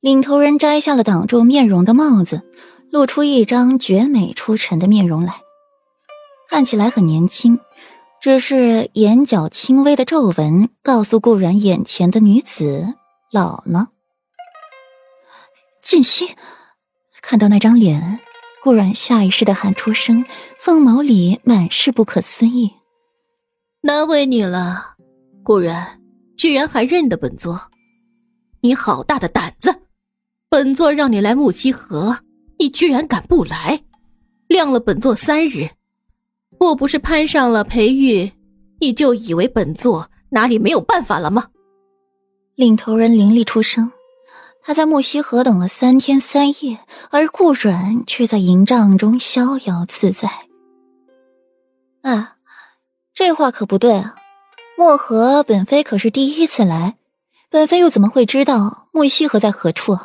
领头人摘下了挡住面容的帽子，露出一张绝美出尘的面容来，看起来很年轻，只是眼角轻微的皱纹告诉顾然，眼前的女子老了。锦溪看到那张脸，顾然下意识的喊出声，凤眸里满是不可思议。难为你了，顾然居然还认得本座，你好大的胆子！本座让你来木西河，你居然敢不来，晾了本座三日。莫不是攀上了裴玉，你就以为本座哪里没有办法了吗？领头人凌厉出声，他在木西河等了三天三夜，而顾阮却在营帐中逍遥自在。啊，这话可不对啊！漠河本妃可是第一次来，本妃又怎么会知道木西河在何处？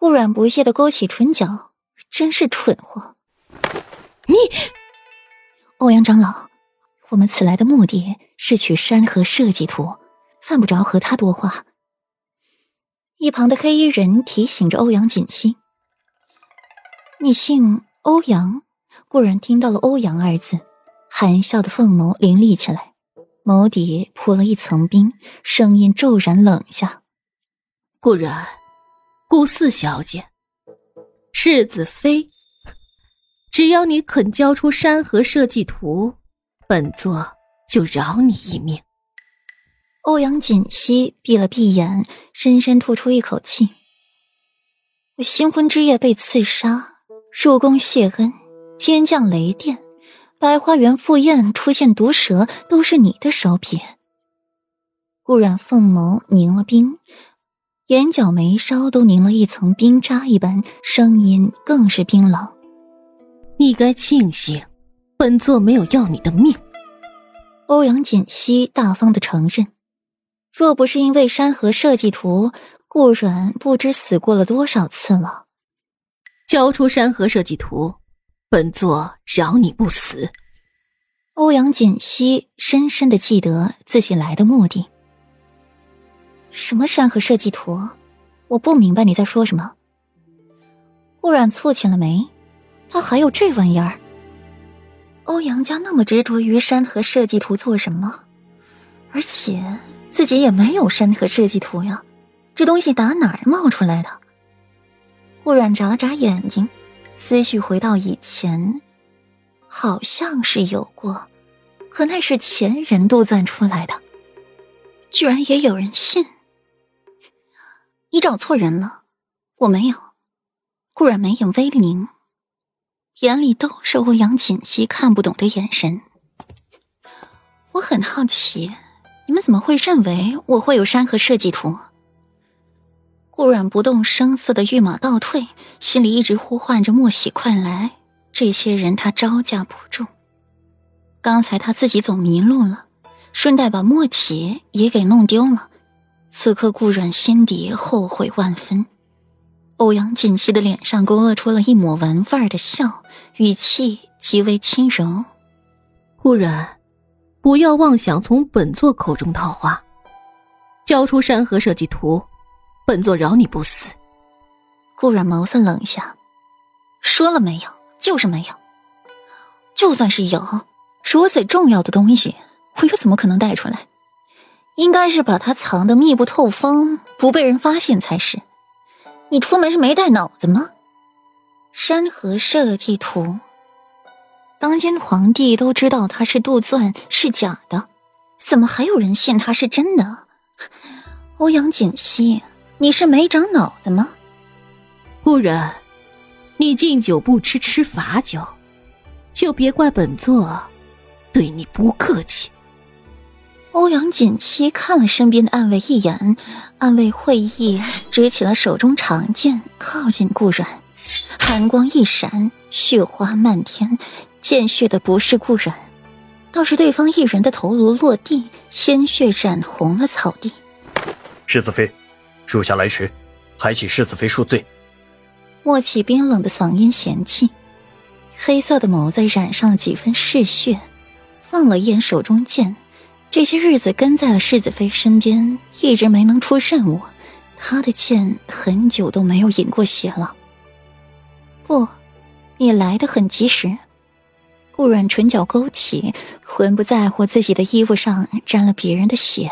顾软不屑的勾起唇角，真是蠢货！你，欧阳长老，我们此来的目的是取山河设计图，犯不着和他多话。一旁的黑衣人提醒着欧阳锦溪：“你姓欧阳？”顾然听到了“欧阳”二字，含笑的凤眸凌厉起来，眸底铺了一层冰，声音骤然冷下：“顾然。”顾四小姐，世子妃，只要你肯交出山河设计图，本座就饶你一命。欧阳锦溪闭了闭眼，深深吐出一口气。我新婚之夜被刺杀，入宫谢恩，天降雷电，百花园赴宴出现毒蛇，都是你的手笔。顾染凤眸凝了冰。眼角眉梢都凝了一层冰渣一般，声音更是冰冷。你该庆幸，本座没有要你的命。欧阳锦溪大方的承认，若不是因为山河设计图，顾阮不知死过了多少次了。交出山河设计图，本座饶你不死。欧阳锦溪深深的记得自己来的目的。什么山河设计图？我不明白你在说什么。顾冉蹙起了眉，他还有这玩意儿？欧阳家那么执着于山河设计图做什么？而且自己也没有山河设计图呀，这东西打哪儿冒出来的？顾冉眨了眨眼睛，思绪回到以前，好像是有过，可那是前人杜撰出来的，居然也有人信。你找错人了，我没有。顾然眉眼微凝，眼里都是欧阳锦溪看不懂的眼神。我很好奇，你们怎么会认为我会有山河设计图？顾然不动声色的御马倒退，心里一直呼唤着莫喜快来。这些人他招架不住。刚才他自己走迷路了，顺带把莫启也给弄丢了。此刻，顾阮心底后悔万分。欧阳锦溪的脸上勾勒出了一抹玩味的笑，语气极为轻柔：“顾阮，不要妄想从本座口中套话，交出山河设计图，本座饶你不死。”顾阮眸色冷下：“说了没有？就是没有。就算是有，如此重要的东西，我又怎么可能带出来？”应该是把它藏得密不透风，不被人发现才是。你出门是没带脑子吗？山河设计图，当今皇帝都知道它是杜撰，是假的，怎么还有人信它是真的？欧阳锦溪，你是没长脑子吗？顾然，你敬酒不吃吃罚酒，就别怪本座对你不客气。欧阳锦七看了身边的暗卫一眼，暗卫会意，执起了手中长剑，靠近顾阮，寒光一闪，血花漫天，见血的不是顾阮，倒是对方一人的头颅落地，鲜血染红了草地。世子妃，属下来迟，还请世子妃恕罪。莫启冰冷的嗓音嫌弃，黑色的眸子染上了几分嗜血，放了一眼手中剑。这些日子跟在了世子妃身边，一直没能出任务，他的剑很久都没有饮过血了。不，你来的很及时。顾软唇角勾起，浑不在乎自己的衣服上沾了别人的血。